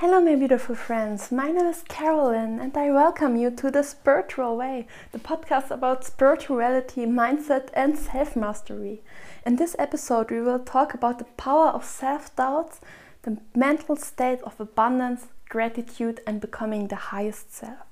Hello, my beautiful friends. My name is Carolyn, and I welcome you to The Spiritual Way, the podcast about spirituality, mindset, and self mastery. In this episode, we will talk about the power of self doubts, the mental state of abundance, gratitude, and becoming the highest self.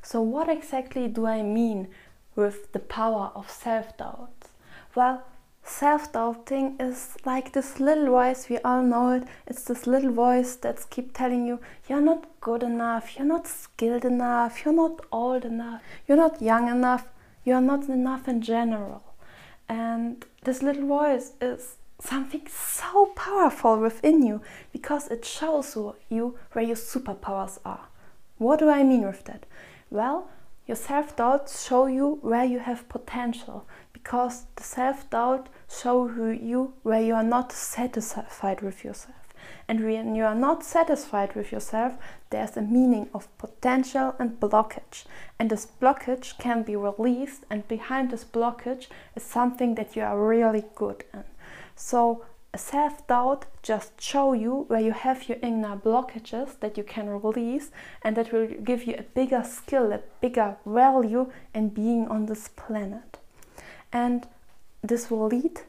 So, what exactly do I mean with the power of self doubts? Well, self doubting is like this little voice, we all know it. It's this little voice that's keep telling you, you're not good enough, you're not skilled enough, you're not old enough, you're not young enough, you're not enough in general. And this little voice is something so powerful within you because it shows you where your superpowers are. What do I mean with that? Well, your self doubts show you where you have potential because the self doubt show you where you are not satisfied with yourself. And when you are not satisfied with yourself, there's a meaning of potential and blockage. And this blockage can be released, and behind this blockage is something that you are really good in. So self doubt just show you where you have your inner blockages that you can release and that will give you a bigger skill a bigger value in being on this planet. And this will lead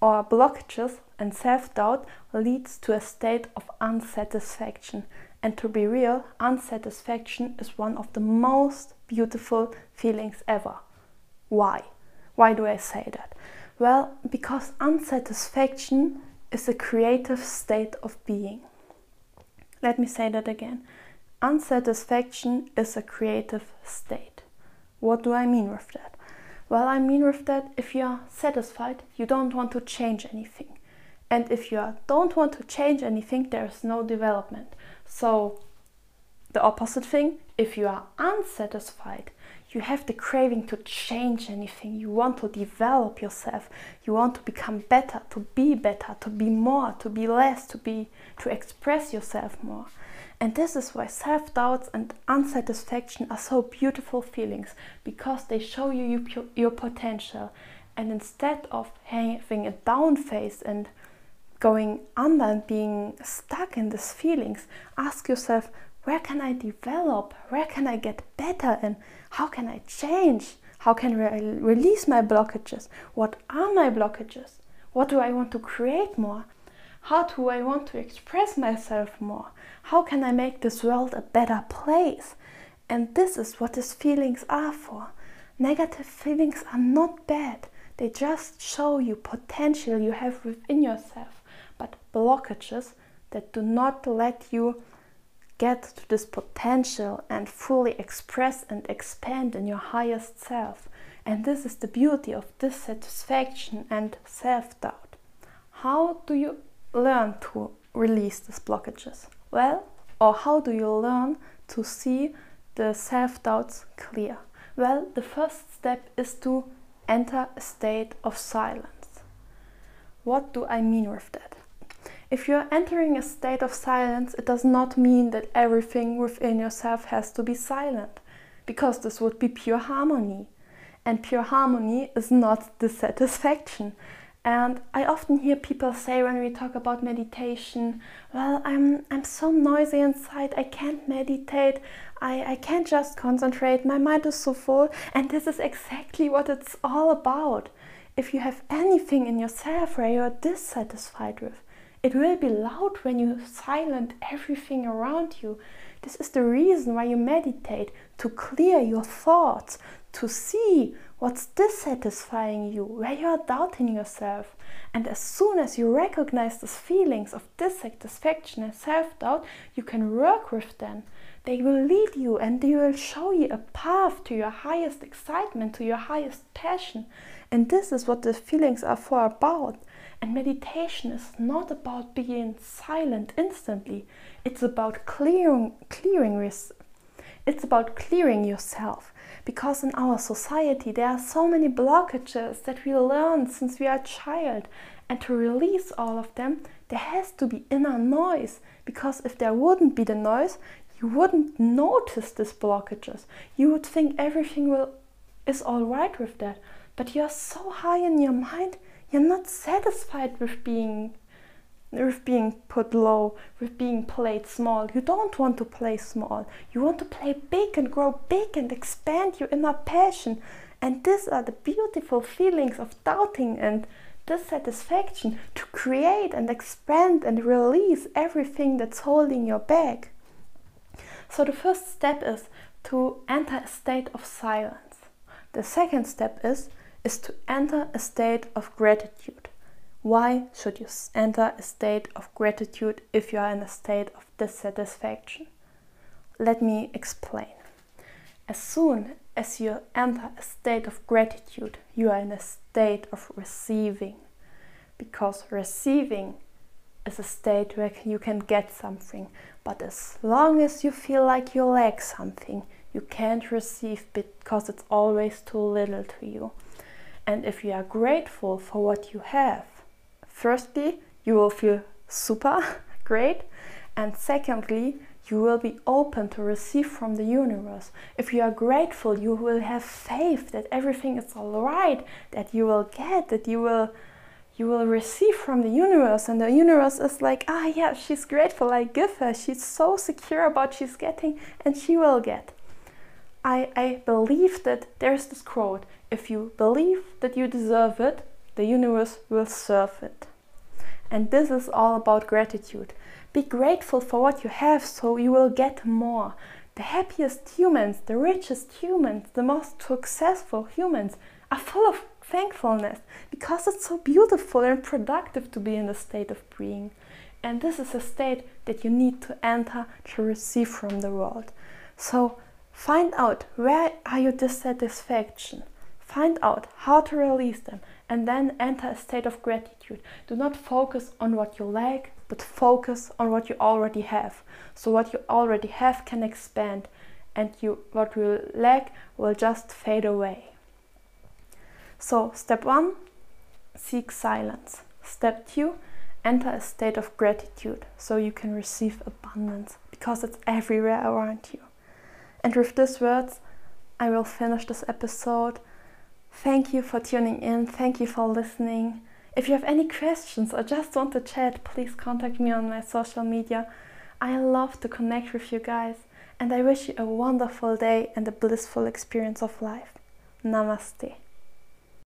or blockages and self-doubt leads to a state of unsatisfaction. And to be real unsatisfaction is one of the most beautiful feelings ever. Why? Why do i say that? Well because unsatisfaction is a creative state of being let me say that again unsatisfaction is a creative state what do i mean with that well, I mean with that, if you are satisfied, you don't want to change anything. And if you don't want to change anything, there is no development. So, the opposite thing, if you are unsatisfied, you have the craving to change anything. You want to develop yourself. You want to become better, to be better, to be more, to be less, to be to express yourself more. And this is why self doubts and unsatisfaction are so beautiful feelings because they show you your potential. And instead of having a down phase and going under and being stuck in these feelings, ask yourself where can I develop? Where can I get better? And how can I change? How can I release my blockages? What are my blockages? What do I want to create more? How do I want to express myself more? How can I make this world a better place? And this is what these feelings are for. Negative feelings are not bad, they just show you potential you have within yourself, but blockages that do not let you get to this potential and fully express and expand in your highest self. And this is the beauty of dissatisfaction and self doubt. How do you learn to release these blockages? Well, or how do you learn to see the self doubts clear? Well, the first step is to enter a state of silence. What do I mean with that? If you're entering a state of silence, it does not mean that everything within yourself has to be silent, because this would be pure harmony. And pure harmony is not dissatisfaction. And I often hear people say when we talk about meditation, well, I'm, I'm so noisy inside, I can't meditate, I, I can't just concentrate, my mind is so full. And this is exactly what it's all about. If you have anything in yourself where you're dissatisfied with, it will be loud when you silent everything around you. This is the reason why you meditate to clear your thoughts, to see what's dissatisfying you, where you are doubting yourself. And as soon as you recognize these feelings of dissatisfaction and self doubt, you can work with them. They will lead you and they will show you a path to your highest excitement, to your highest passion. And this is what the feelings are for about. And meditation is not about being silent instantly. It's about clearing clearing. It's about clearing yourself because in our society there are so many blockages that we learn since we are a child and to release all of them there has to be inner noise because if there wouldn't be the noise you wouldn't notice these blockages you would think everything will is all right with that but you're so high in your mind you're not satisfied with being with being put low, with being played small. You don't want to play small. You want to play big and grow big and expand your inner passion. And these are the beautiful feelings of doubting and dissatisfaction to create and expand and release everything that's holding you back. So, the first step is to enter a state of silence. The second step is, is to enter a state of gratitude. Why should you enter a state of gratitude if you are in a state of dissatisfaction? Let me explain. As soon as you enter a state of gratitude, you are in a state of receiving. Because receiving is a state where you can get something, but as long as you feel like you lack something, you can't receive because it's always too little to you. And if you are grateful for what you have, Firstly, you will feel super great, and secondly, you will be open to receive from the universe. If you are grateful, you will have faith that everything is all right, that you will get, that you will you will receive from the universe. And the universe is like ah yeah she's grateful. I give her. She's so secure about she's getting and she will get. I i believe that there's this quote if you believe that you deserve it the universe will serve it and this is all about gratitude. Be grateful for what you have so you will get more. The happiest humans, the richest humans, the most successful humans are full of thankfulness because it's so beautiful and productive to be in the state of being. And this is a state that you need to enter to receive from the world. So find out where are your dissatisfaction. Find out how to release them and then enter a state of gratitude. Do not focus on what you lack, but focus on what you already have. So what you already have can expand and you what you lack will just fade away. So step 1 seek silence. Step 2 enter a state of gratitude so you can receive abundance because it's everywhere around you. And with these words, I will finish this episode. Thank you for tuning in. Thank you for listening. If you have any questions or just want to chat, please contact me on my social media. I love to connect with you guys and I wish you a wonderful day and a blissful experience of life. Namaste.